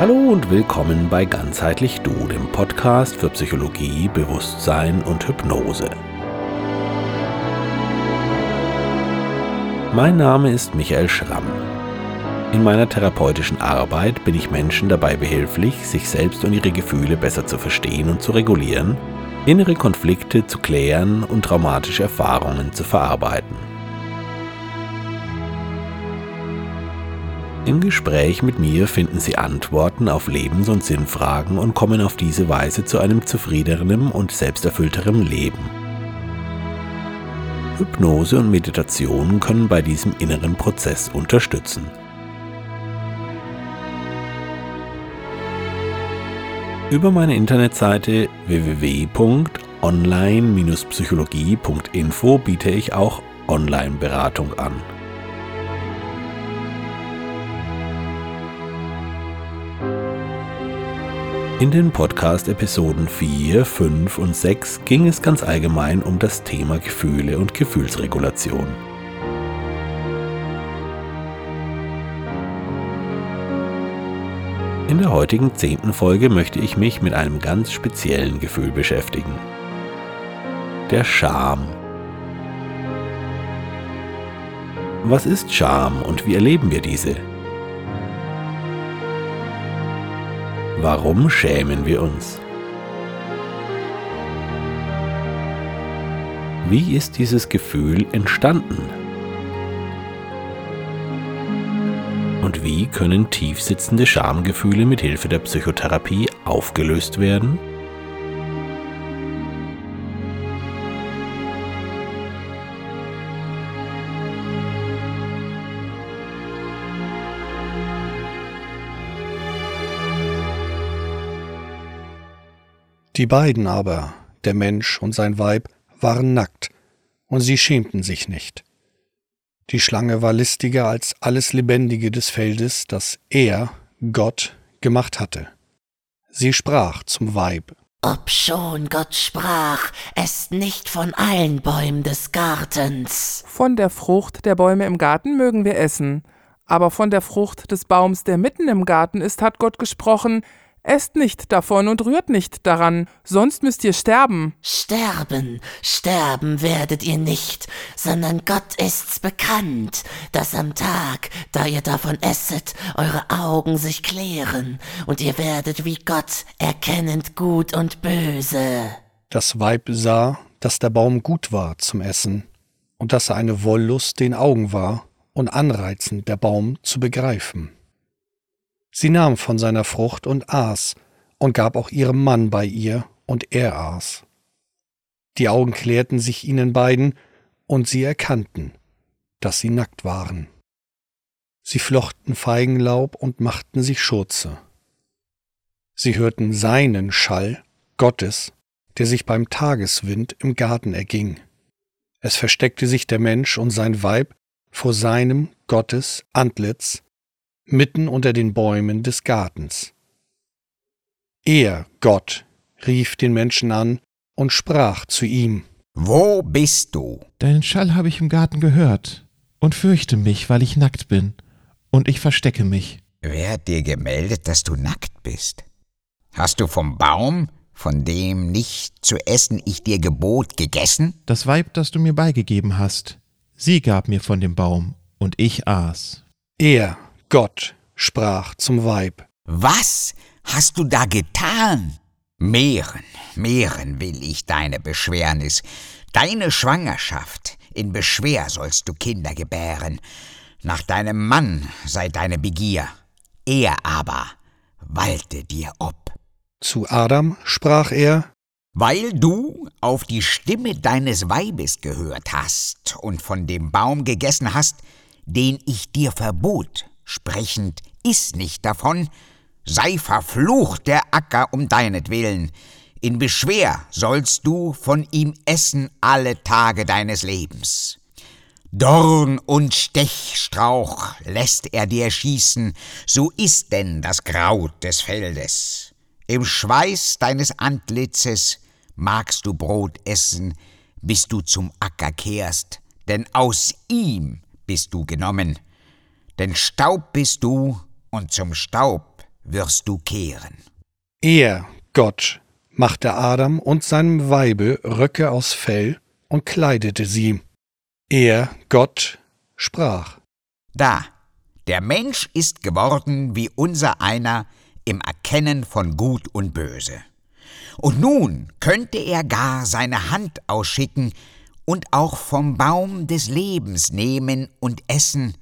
Hallo und willkommen bei Ganzheitlich Du, dem Podcast für Psychologie, Bewusstsein und Hypnose. Mein Name ist Michael Schramm. In meiner therapeutischen Arbeit bin ich Menschen dabei behilflich, sich selbst und ihre Gefühle besser zu verstehen und zu regulieren, innere Konflikte zu klären und traumatische Erfahrungen zu verarbeiten. Im Gespräch mit mir finden Sie Antworten auf Lebens- und Sinnfragen und kommen auf diese Weise zu einem zufriedeneren und selbsterfüllteren Leben. Hypnose und Meditation können bei diesem inneren Prozess unterstützen. Über meine Internetseite www.online-psychologie.info biete ich auch Online-Beratung an. In den Podcast-Episoden 4, 5 und 6 ging es ganz allgemein um das Thema Gefühle und Gefühlsregulation. In der heutigen zehnten Folge möchte ich mich mit einem ganz speziellen Gefühl beschäftigen. Der Scham. Was ist Scham und wie erleben wir diese? Warum schämen wir uns? Wie ist dieses Gefühl entstanden? Und wie können tiefsitzende Schamgefühle mit Hilfe der Psychotherapie aufgelöst werden? Die beiden aber, der Mensch und sein Weib, waren nackt, und sie schämten sich nicht. Die Schlange war listiger als alles Lebendige des Feldes, das er, Gott, gemacht hatte. Sie sprach zum Weib. Obschon Gott sprach, esst nicht von allen Bäumen des Gartens. Von der Frucht der Bäume im Garten mögen wir essen, aber von der Frucht des Baums, der mitten im Garten ist, hat Gott gesprochen, Esst nicht davon und rührt nicht daran, sonst müsst ihr sterben. Sterben, sterben werdet ihr nicht, sondern Gott ist's bekannt, dass am Tag, da ihr davon esset, eure Augen sich klären, und ihr werdet wie Gott erkennend gut und böse. Das Weib sah, dass der Baum gut war zum Essen, und dass er eine Wollust den Augen war und anreizend der Baum zu begreifen. Sie nahm von seiner Frucht und aß, und gab auch ihrem Mann bei ihr, und er aß. Die Augen klärten sich ihnen beiden, und sie erkannten, dass sie nackt waren. Sie flochten Feigenlaub und machten sich Schurze. Sie hörten seinen Schall, Gottes, der sich beim Tageswind im Garten erging. Es versteckte sich der Mensch und sein Weib vor seinem Gottes Antlitz, mitten unter den Bäumen des Gartens. Er, Gott, rief den Menschen an und sprach zu ihm Wo bist du? Deinen Schall habe ich im Garten gehört und fürchte mich, weil ich nackt bin, und ich verstecke mich. Wer hat dir gemeldet, dass du nackt bist? Hast du vom Baum, von dem nicht zu essen ich dir gebot, gegessen? Das Weib, das du mir beigegeben hast, sie gab mir von dem Baum, und ich aß. Er, Gott sprach zum Weib. Was hast du da getan? Mehren, mehren will ich deine Beschwernis. Deine Schwangerschaft, in Beschwer sollst du Kinder gebären. Nach deinem Mann sei deine Begier. Er aber walte dir ob. Zu Adam sprach er, weil du auf die Stimme deines Weibes gehört hast und von dem Baum gegessen hast, den ich dir verbot, sprechend, iss nicht davon, sei verflucht der Acker um deinetwillen, in Beschwer sollst du von ihm essen alle Tage deines Lebens. Dorn und Stechstrauch lässt er dir schießen, so ist denn das Kraut des Feldes. Im Schweiß deines Antlitzes magst du Brot essen, bis du zum Acker kehrst, denn aus ihm bist du genommen. Denn Staub bist du, und zum Staub wirst du kehren. Er, Gott, machte Adam und seinem Weibe Röcke aus Fell und kleidete sie. Er, Gott, sprach. Da, der Mensch ist geworden wie unser einer im Erkennen von Gut und Böse. Und nun könnte er gar seine Hand ausschicken und auch vom Baum des Lebens nehmen und essen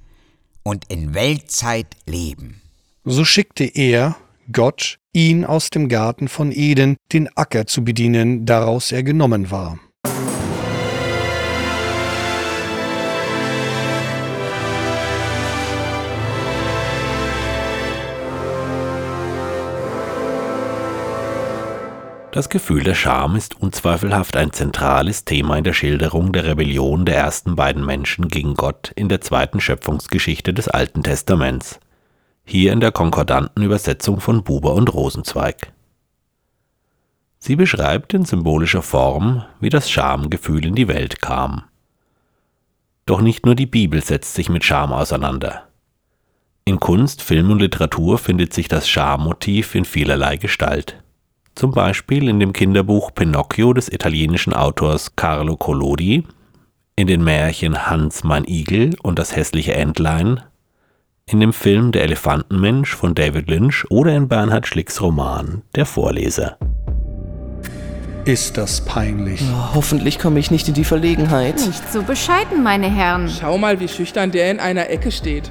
und in Weltzeit leben. So schickte er, Gott, ihn aus dem Garten von Eden, den Acker zu bedienen, daraus er genommen war. Das Gefühl der Scham ist unzweifelhaft ein zentrales Thema in der Schilderung der Rebellion der ersten beiden Menschen gegen Gott in der zweiten Schöpfungsgeschichte des Alten Testaments, hier in der konkordanten Übersetzung von Buber und Rosenzweig. Sie beschreibt in symbolischer Form, wie das Schamgefühl in die Welt kam. Doch nicht nur die Bibel setzt sich mit Scham auseinander. In Kunst, Film und Literatur findet sich das Schammotiv in vielerlei Gestalt zum Beispiel in dem Kinderbuch Pinocchio des italienischen Autors Carlo Collodi, in den Märchen Hans mein Igel und das hässliche Entlein, in dem Film Der Elefantenmensch von David Lynch oder in Bernhard Schlicks Roman Der Vorleser. Ist das peinlich? Oh, hoffentlich komme ich nicht in die Verlegenheit. Nicht so bescheiden, meine Herren. Schau mal, wie schüchtern der in einer Ecke steht.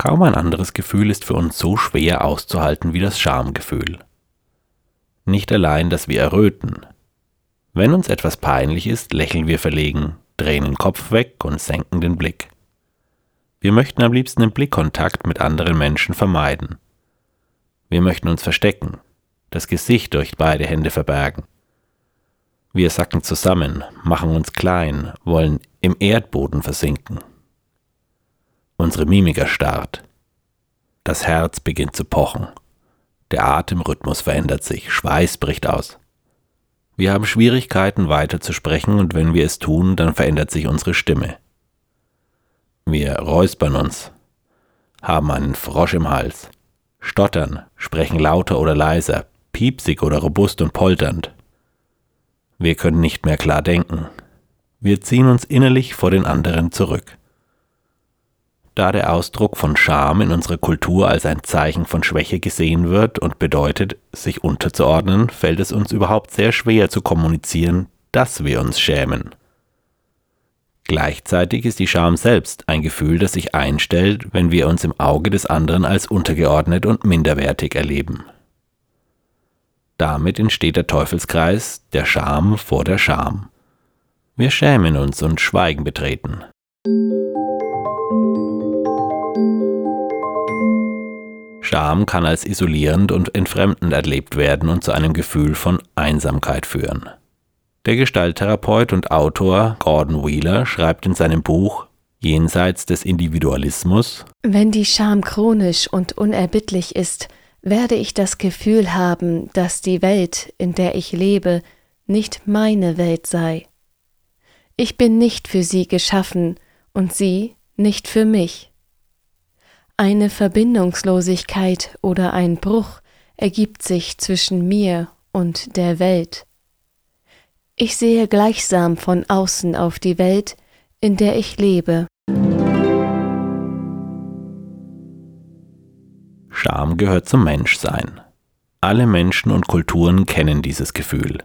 Kaum ein anderes Gefühl ist für uns so schwer auszuhalten wie das Schamgefühl. Nicht allein, dass wir erröten. Wenn uns etwas peinlich ist, lächeln wir verlegen, drehen den Kopf weg und senken den Blick. Wir möchten am liebsten den Blickkontakt mit anderen Menschen vermeiden. Wir möchten uns verstecken, das Gesicht durch beide Hände verbergen. Wir sacken zusammen, machen uns klein, wollen im Erdboden versinken. Unsere Mimik erstarrt. Das Herz beginnt zu pochen. Der Atemrhythmus verändert sich, Schweiß bricht aus. Wir haben Schwierigkeiten weiter zu sprechen und wenn wir es tun, dann verändert sich unsere Stimme. Wir räuspern uns, haben einen Frosch im Hals, stottern, sprechen lauter oder leiser, piepsig oder robust und polternd. Wir können nicht mehr klar denken. Wir ziehen uns innerlich vor den anderen zurück. Da der Ausdruck von Scham in unserer Kultur als ein Zeichen von Schwäche gesehen wird und bedeutet, sich unterzuordnen, fällt es uns überhaupt sehr schwer zu kommunizieren, dass wir uns schämen. Gleichzeitig ist die Scham selbst ein Gefühl, das sich einstellt, wenn wir uns im Auge des anderen als untergeordnet und minderwertig erleben. Damit entsteht der Teufelskreis der Scham vor der Scham. Wir schämen uns und schweigen betreten. Scham kann als isolierend und entfremdend erlebt werden und zu einem Gefühl von Einsamkeit führen. Der Gestalttherapeut und Autor Gordon Wheeler schreibt in seinem Buch Jenseits des Individualismus Wenn die Scham chronisch und unerbittlich ist, werde ich das Gefühl haben, dass die Welt, in der ich lebe, nicht meine Welt sei. Ich bin nicht für sie geschaffen und sie nicht für mich. Eine Verbindungslosigkeit oder ein Bruch ergibt sich zwischen mir und der Welt. Ich sehe gleichsam von außen auf die Welt, in der ich lebe. Scham gehört zum Menschsein. Alle Menschen und Kulturen kennen dieses Gefühl.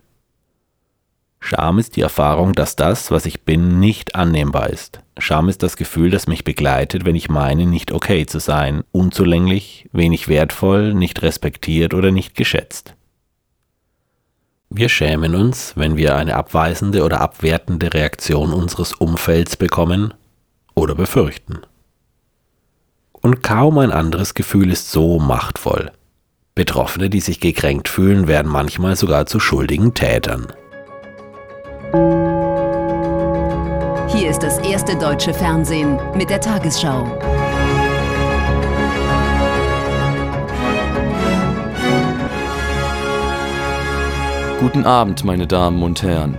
Scham ist die Erfahrung, dass das, was ich bin, nicht annehmbar ist. Scham ist das Gefühl, das mich begleitet, wenn ich meine, nicht okay zu sein, unzulänglich, wenig wertvoll, nicht respektiert oder nicht geschätzt. Wir schämen uns, wenn wir eine abweisende oder abwertende Reaktion unseres Umfelds bekommen oder befürchten. Und kaum ein anderes Gefühl ist so machtvoll. Betroffene, die sich gekränkt fühlen, werden manchmal sogar zu schuldigen Tätern. Hier ist das erste deutsche Fernsehen mit der Tagesschau. Guten Abend, meine Damen und Herren.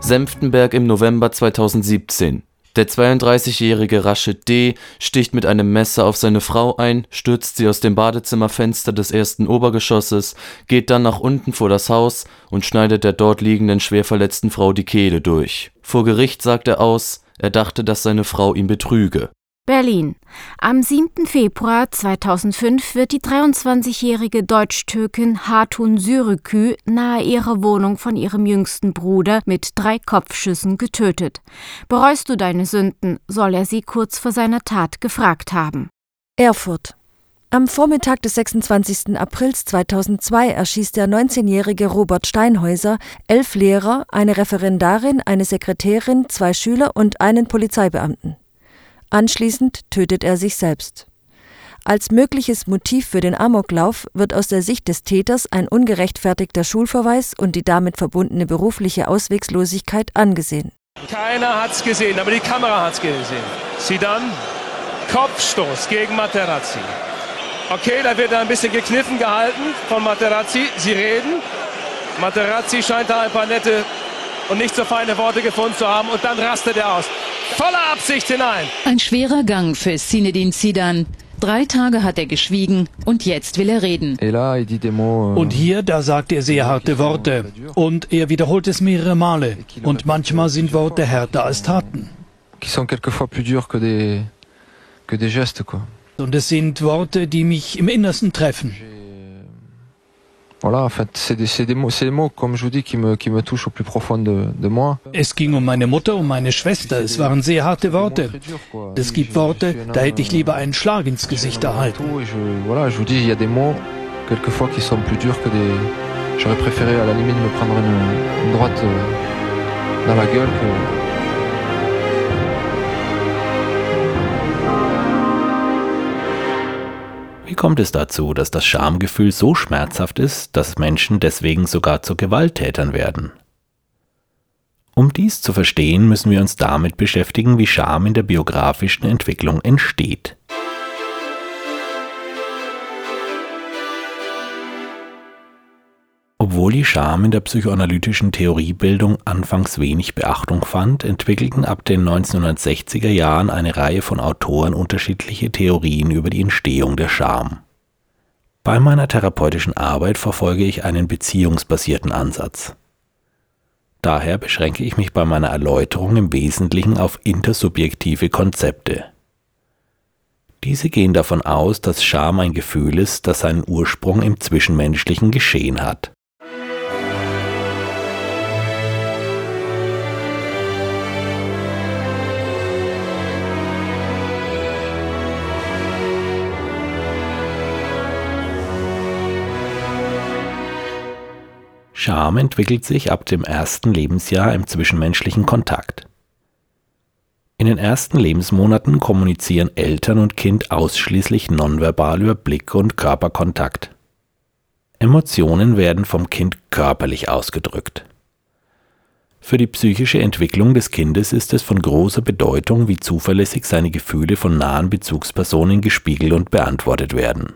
Senftenberg im November 2017. Der 32-jährige Rashid D. sticht mit einem Messer auf seine Frau ein, stürzt sie aus dem Badezimmerfenster des ersten Obergeschosses, geht dann nach unten vor das Haus und schneidet der dort liegenden schwer verletzten Frau die Kehle durch. Vor Gericht sagt er aus, er dachte, dass seine Frau ihn betrüge. Berlin. Am 7. Februar 2005 wird die 23-jährige Deutsch-Türkin Hatun Sürükü nahe ihrer Wohnung von ihrem jüngsten Bruder mit drei Kopfschüssen getötet. Bereust du deine Sünden, soll er sie kurz vor seiner Tat gefragt haben. Erfurt. Am Vormittag des 26. Aprils 2002 erschießt der 19-jährige Robert Steinhäuser elf Lehrer, eine Referendarin, eine Sekretärin, zwei Schüler und einen Polizeibeamten. Anschließend tötet er sich selbst. Als mögliches Motiv für den Amoklauf wird aus der Sicht des Täters ein ungerechtfertigter Schulverweis und die damit verbundene berufliche Auswegslosigkeit angesehen. Keiner hat's gesehen, aber die Kamera hat's gesehen. Sidan, Kopfstoß gegen Materazzi. Okay, da wird ein bisschen gekniffen gehalten von Materazzi. Sie reden. Materazzi scheint da ein paar nette und nicht so feine Worte gefunden zu haben und dann rastet er aus. Voller Absicht hinein. Ein schwerer Gang für Sinedin Sidan. Drei Tage hat er geschwiegen und jetzt will er reden. Euh, und hier, da sagt er sehr harte Worte. Und er wiederholt es mehrere Male. Und manchmal sind Worte härter als Taten. Und es sind Worte, die mich im Innersten treffen. Voilà, en fait, c'est des, des, mots, des mots, comme je vous dis, qui me, qui me touchent au plus profond de, de moi. Es ging um meine Mutter, um meine Schwester. Es waren sehr harte Worte. Es gibt Worte, da hätte ich lieber einen Schlag ins Gesicht erhalten. Voilà, je vous dis, il y a des mots, quelquefois, qui sont plus durs que des... J'aurais préféré, à la limite, me prendre une, une droite euh, dans la gueule que... Wie kommt es dazu, dass das Schamgefühl so schmerzhaft ist, dass Menschen deswegen sogar zu Gewalttätern werden? Um dies zu verstehen, müssen wir uns damit beschäftigen, wie Scham in der biografischen Entwicklung entsteht. Obwohl die Scham in der psychoanalytischen Theoriebildung anfangs wenig Beachtung fand, entwickelten ab den 1960er Jahren eine Reihe von Autoren unterschiedliche Theorien über die Entstehung der Scham. Bei meiner therapeutischen Arbeit verfolge ich einen beziehungsbasierten Ansatz. Daher beschränke ich mich bei meiner Erläuterung im Wesentlichen auf intersubjektive Konzepte. Diese gehen davon aus, dass Scham ein Gefühl ist, das seinen Ursprung im zwischenmenschlichen Geschehen hat. Scham entwickelt sich ab dem ersten Lebensjahr im zwischenmenschlichen Kontakt. In den ersten Lebensmonaten kommunizieren Eltern und Kind ausschließlich nonverbal über Blick und Körperkontakt. Emotionen werden vom Kind körperlich ausgedrückt. Für die psychische Entwicklung des Kindes ist es von großer Bedeutung, wie zuverlässig seine Gefühle von nahen Bezugspersonen gespiegelt und beantwortet werden.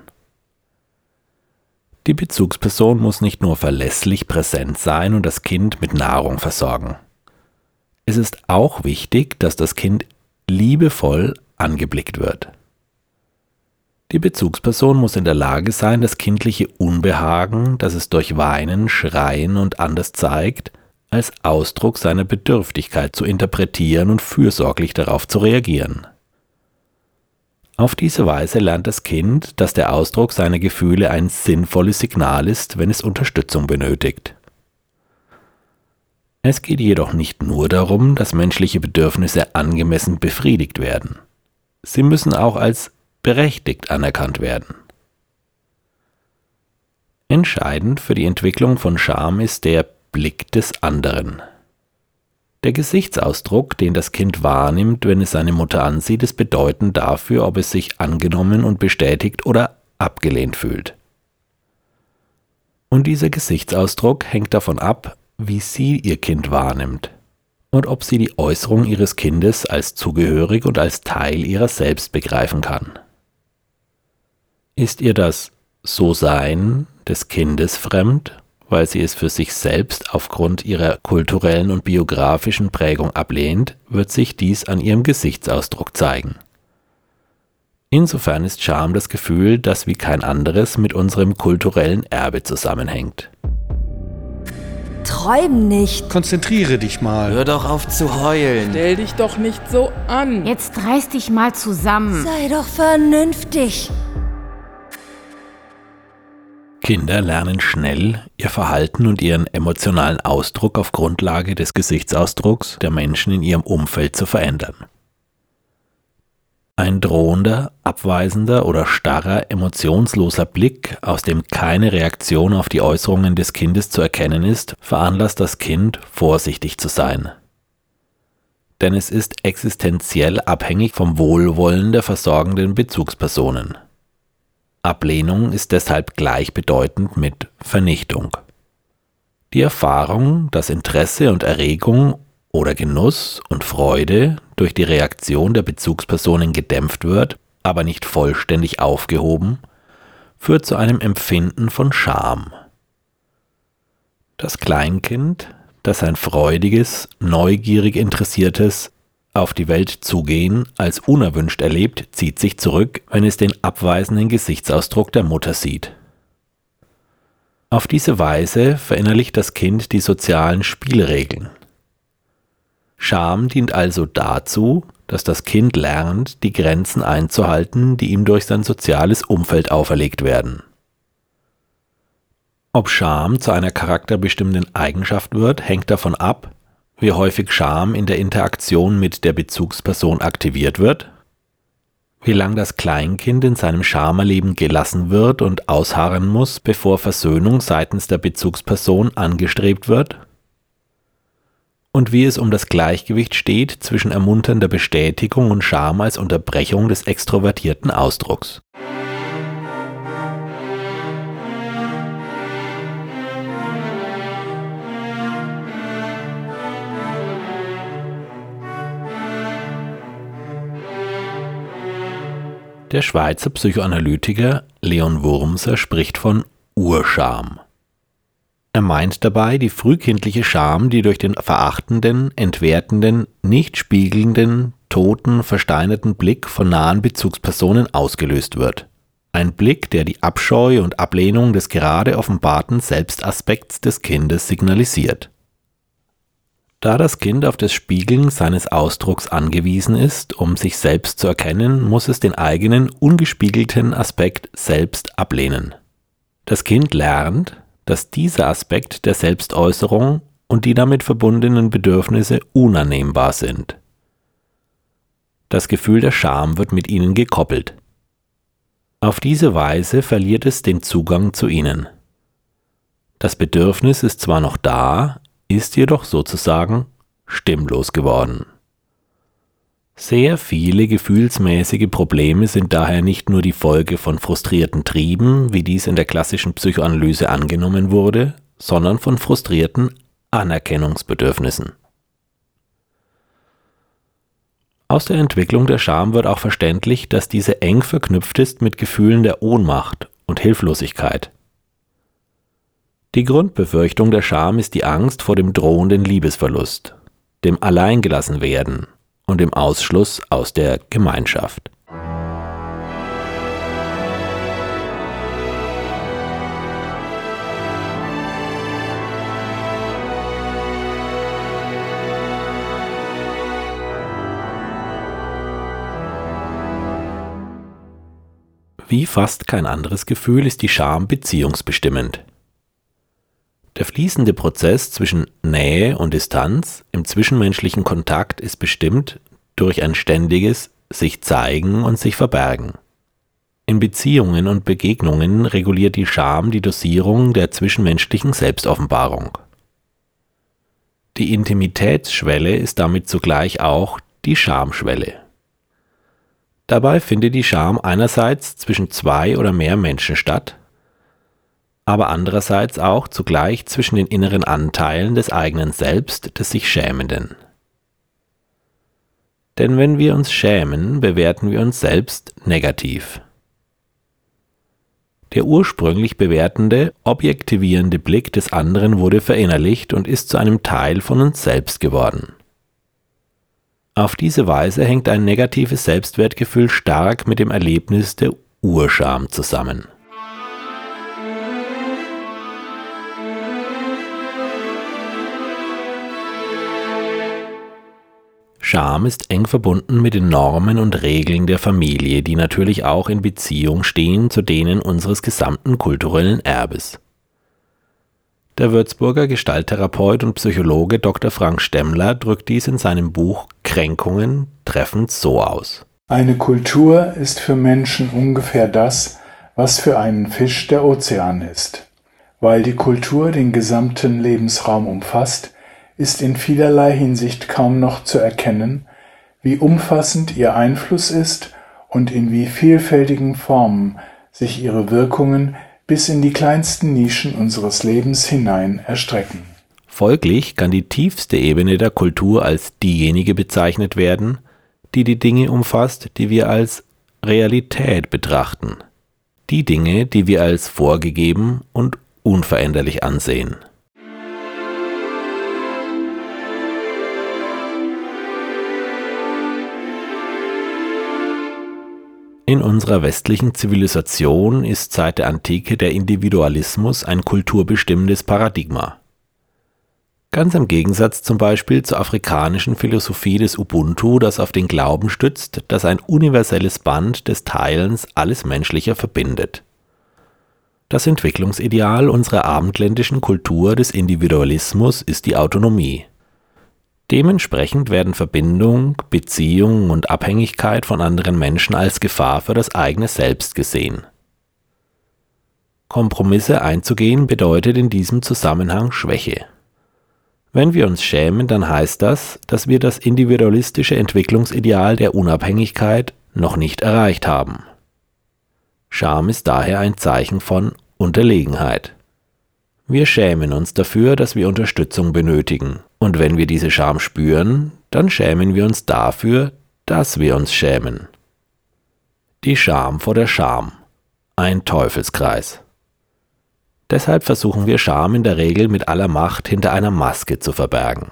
Die Bezugsperson muss nicht nur verlässlich präsent sein und das Kind mit Nahrung versorgen. Es ist auch wichtig, dass das Kind liebevoll angeblickt wird. Die Bezugsperson muss in der Lage sein, das kindliche Unbehagen, das es durch Weinen, Schreien und anders zeigt, als Ausdruck seiner Bedürftigkeit zu interpretieren und fürsorglich darauf zu reagieren. Auf diese Weise lernt das Kind, dass der Ausdruck seiner Gefühle ein sinnvolles Signal ist, wenn es Unterstützung benötigt. Es geht jedoch nicht nur darum, dass menschliche Bedürfnisse angemessen befriedigt werden. Sie müssen auch als berechtigt anerkannt werden. Entscheidend für die Entwicklung von Scham ist der Blick des anderen. Der Gesichtsausdruck, den das Kind wahrnimmt, wenn es seine Mutter ansieht, ist bedeutend dafür, ob es sich angenommen und bestätigt oder abgelehnt fühlt. Und dieser Gesichtsausdruck hängt davon ab, wie sie ihr Kind wahrnimmt und ob sie die Äußerung ihres Kindes als zugehörig und als Teil ihrer selbst begreifen kann. Ist ihr das So-Sein des Kindes fremd weil sie es für sich selbst aufgrund ihrer kulturellen und biografischen Prägung ablehnt, wird sich dies an ihrem Gesichtsausdruck zeigen. Insofern ist Scham das Gefühl, das wie kein anderes mit unserem kulturellen Erbe zusammenhängt. Träum nicht. Konzentriere dich mal. Hör doch auf zu heulen. Stell dich doch nicht so an. Jetzt reiß dich mal zusammen. Sei doch vernünftig. Kinder lernen schnell, ihr Verhalten und ihren emotionalen Ausdruck auf Grundlage des Gesichtsausdrucks der Menschen in ihrem Umfeld zu verändern. Ein drohender, abweisender oder starrer, emotionsloser Blick, aus dem keine Reaktion auf die Äußerungen des Kindes zu erkennen ist, veranlasst das Kind, vorsichtig zu sein. Denn es ist existenziell abhängig vom Wohlwollen der versorgenden Bezugspersonen. Ablehnung ist deshalb gleichbedeutend mit Vernichtung. Die Erfahrung, dass Interesse und Erregung oder Genuss und Freude durch die Reaktion der Bezugspersonen gedämpft wird, aber nicht vollständig aufgehoben, führt zu einem Empfinden von Scham. Das Kleinkind, das ein freudiges, neugierig interessiertes, auf die Welt zugehen als unerwünscht erlebt, zieht sich zurück, wenn es den abweisenden Gesichtsausdruck der Mutter sieht. Auf diese Weise verinnerlicht das Kind die sozialen Spielregeln. Scham dient also dazu, dass das Kind lernt, die Grenzen einzuhalten, die ihm durch sein soziales Umfeld auferlegt werden. Ob Scham zu einer charakterbestimmenden Eigenschaft wird, hängt davon ab, wie häufig Scham in der Interaktion mit der Bezugsperson aktiviert wird, wie lang das Kleinkind in seinem Schamerleben gelassen wird und ausharren muss, bevor Versöhnung seitens der Bezugsperson angestrebt wird, und wie es um das Gleichgewicht steht zwischen ermunternder Bestätigung und Scham als Unterbrechung des extrovertierten Ausdrucks. Der Schweizer Psychoanalytiker Leon Wurmser spricht von Urscham. Er meint dabei die frühkindliche Scham, die durch den verachtenden, entwertenden, nicht spiegelnden, toten, versteinerten Blick von nahen Bezugspersonen ausgelöst wird. Ein Blick, der die Abscheu und Ablehnung des gerade offenbarten Selbstaspekts des Kindes signalisiert. Da das Kind auf das Spiegeln seines Ausdrucks angewiesen ist, um sich selbst zu erkennen, muss es den eigenen ungespiegelten Aspekt selbst ablehnen. Das Kind lernt, dass dieser Aspekt der Selbstäußerung und die damit verbundenen Bedürfnisse unannehmbar sind. Das Gefühl der Scham wird mit ihnen gekoppelt. Auf diese Weise verliert es den Zugang zu ihnen. Das Bedürfnis ist zwar noch da, ist jedoch sozusagen stimmlos geworden. Sehr viele gefühlsmäßige Probleme sind daher nicht nur die Folge von frustrierten Trieben, wie dies in der klassischen Psychoanalyse angenommen wurde, sondern von frustrierten Anerkennungsbedürfnissen. Aus der Entwicklung der Scham wird auch verständlich, dass diese eng verknüpft ist mit Gefühlen der Ohnmacht und Hilflosigkeit. Die Grundbefürchtung der Scham ist die Angst vor dem drohenden Liebesverlust, dem Alleingelassenwerden und dem Ausschluss aus der Gemeinschaft. Wie fast kein anderes Gefühl ist die Scham beziehungsbestimmend. Der fließende Prozess zwischen Nähe und Distanz im zwischenmenschlichen Kontakt ist bestimmt durch ein ständiges sich zeigen und sich verbergen. In Beziehungen und Begegnungen reguliert die Scham die Dosierung der zwischenmenschlichen Selbstoffenbarung. Die Intimitätsschwelle ist damit zugleich auch die Schamschwelle. Dabei findet die Scham einerseits zwischen zwei oder mehr Menschen statt, aber andererseits auch zugleich zwischen den inneren Anteilen des eigenen Selbst des sich Schämenden. Denn wenn wir uns schämen, bewerten wir uns selbst negativ. Der ursprünglich bewertende, objektivierende Blick des anderen wurde verinnerlicht und ist zu einem Teil von uns selbst geworden. Auf diese Weise hängt ein negatives Selbstwertgefühl stark mit dem Erlebnis der Urscham zusammen. Scham ist eng verbunden mit den Normen und Regeln der Familie, die natürlich auch in Beziehung stehen zu denen unseres gesamten kulturellen Erbes. Der Würzburger Gestalttherapeut und Psychologe Dr. Frank Stemmler drückt dies in seinem Buch Kränkungen treffend so aus. Eine Kultur ist für Menschen ungefähr das, was für einen Fisch der Ozean ist. Weil die Kultur den gesamten Lebensraum umfasst, ist in vielerlei Hinsicht kaum noch zu erkennen, wie umfassend ihr Einfluss ist und in wie vielfältigen Formen sich ihre Wirkungen bis in die kleinsten Nischen unseres Lebens hinein erstrecken. Folglich kann die tiefste Ebene der Kultur als diejenige bezeichnet werden, die die Dinge umfasst, die wir als Realität betrachten, die Dinge, die wir als vorgegeben und unveränderlich ansehen. In unserer westlichen Zivilisation ist seit der Antike der Individualismus ein kulturbestimmendes Paradigma. Ganz im Gegensatz zum Beispiel zur afrikanischen Philosophie des Ubuntu, das auf den Glauben stützt, dass ein universelles Band des Teilens alles Menschliche verbindet. Das Entwicklungsideal unserer abendländischen Kultur des Individualismus ist die Autonomie. Dementsprechend werden Verbindung, Beziehung und Abhängigkeit von anderen Menschen als Gefahr für das eigene Selbst gesehen. Kompromisse einzugehen bedeutet in diesem Zusammenhang Schwäche. Wenn wir uns schämen, dann heißt das, dass wir das individualistische Entwicklungsideal der Unabhängigkeit noch nicht erreicht haben. Scham ist daher ein Zeichen von Unterlegenheit. Wir schämen uns dafür, dass wir Unterstützung benötigen. Und wenn wir diese Scham spüren, dann schämen wir uns dafür, dass wir uns schämen. Die Scham vor der Scham. Ein Teufelskreis. Deshalb versuchen wir Scham in der Regel mit aller Macht hinter einer Maske zu verbergen.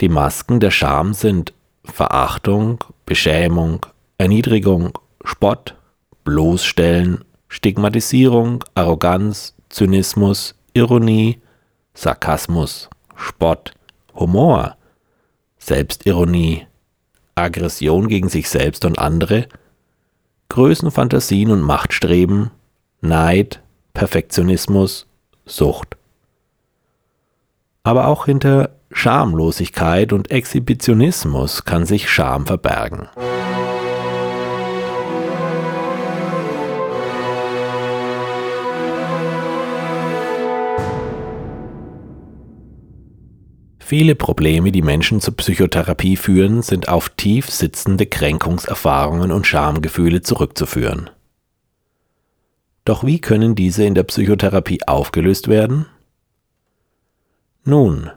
Die Masken der Scham sind Verachtung, Beschämung, Erniedrigung, Spott, Bloßstellen, Stigmatisierung, Arroganz, Zynismus, Ironie, Sarkasmus, Spott, Humor, Selbstironie, Aggression gegen sich selbst und andere, Größenfantasien und Machtstreben, Neid, Perfektionismus, Sucht. Aber auch hinter Schamlosigkeit und Exhibitionismus kann sich Scham verbergen. Viele Probleme, die Menschen zur Psychotherapie führen, sind auf tief sitzende Kränkungserfahrungen und Schamgefühle zurückzuführen. Doch wie können diese in der Psychotherapie aufgelöst werden? Nun,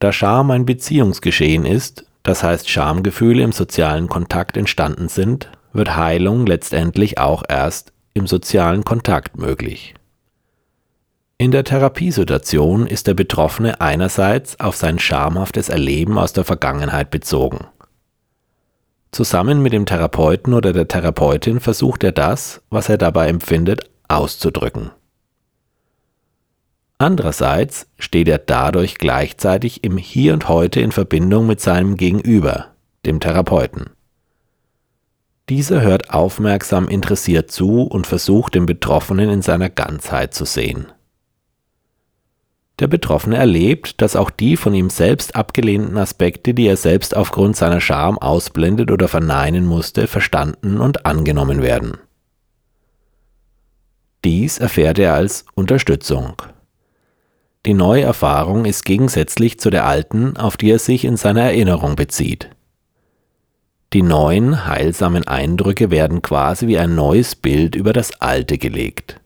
da Scham ein Beziehungsgeschehen ist, das heißt Schamgefühle im sozialen Kontakt entstanden sind, wird Heilung letztendlich auch erst im sozialen Kontakt möglich. In der Therapiesituation ist der Betroffene einerseits auf sein schamhaftes Erleben aus der Vergangenheit bezogen. Zusammen mit dem Therapeuten oder der Therapeutin versucht er das, was er dabei empfindet, auszudrücken. Andererseits steht er dadurch gleichzeitig im Hier und Heute in Verbindung mit seinem Gegenüber, dem Therapeuten. Dieser hört aufmerksam interessiert zu und versucht den Betroffenen in seiner Ganzheit zu sehen. Der Betroffene erlebt, dass auch die von ihm selbst abgelehnten Aspekte, die er selbst aufgrund seiner Scham ausblendet oder verneinen musste, verstanden und angenommen werden. Dies erfährt er als Unterstützung. Die neue Erfahrung ist gegensätzlich zu der alten, auf die er sich in seiner Erinnerung bezieht. Die neuen, heilsamen Eindrücke werden quasi wie ein neues Bild über das alte gelegt.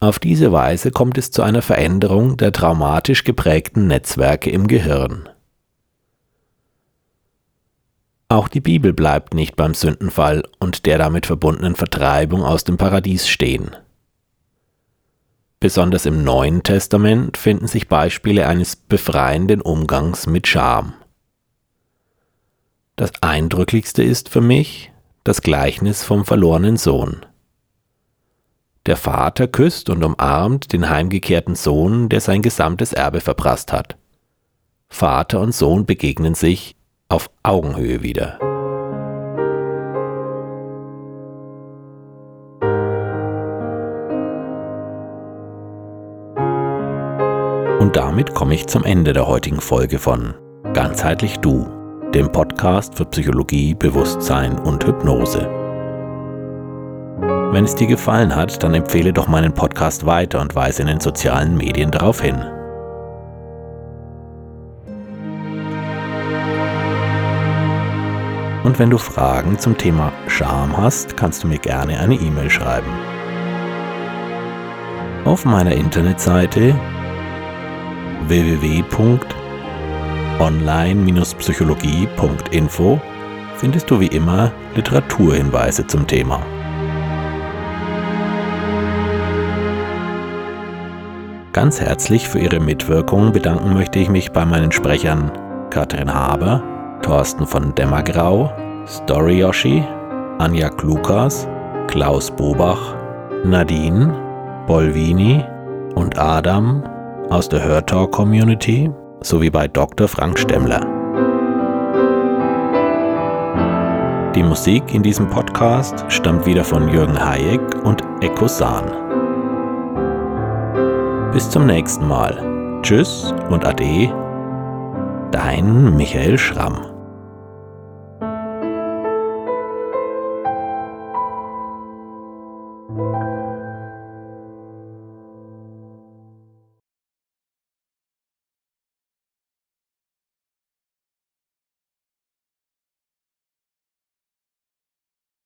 Auf diese Weise kommt es zu einer Veränderung der traumatisch geprägten Netzwerke im Gehirn. Auch die Bibel bleibt nicht beim Sündenfall und der damit verbundenen Vertreibung aus dem Paradies stehen. Besonders im Neuen Testament finden sich Beispiele eines befreienden Umgangs mit Scham. Das eindrücklichste ist für mich das Gleichnis vom verlorenen Sohn. Der Vater küsst und umarmt den heimgekehrten Sohn, der sein gesamtes Erbe verprasst hat. Vater und Sohn begegnen sich auf Augenhöhe wieder. Und damit komme ich zum Ende der heutigen Folge von Ganzheitlich Du, dem Podcast für Psychologie, Bewusstsein und Hypnose. Wenn es dir gefallen hat, dann empfehle doch meinen Podcast weiter und weise in den sozialen Medien darauf hin. Und wenn du Fragen zum Thema Scham hast, kannst du mir gerne eine E-Mail schreiben. Auf meiner Internetseite www.online-psychologie.info findest du wie immer Literaturhinweise zum Thema. Ganz herzlich für Ihre Mitwirkung bedanken möchte ich mich bei meinen Sprechern Katrin Haber, Thorsten von Dämmergrau, Story Yoshi, Anja Klukas, Klaus Bobach, Nadine, Bolvini und Adam aus der Hörtalk Community sowie bei Dr. Frank Stemmler. Die Musik in diesem Podcast stammt wieder von Jürgen Hayek und Echo Sahn. Bis zum nächsten Mal. Tschüss und Ade. Dein Michael Schramm.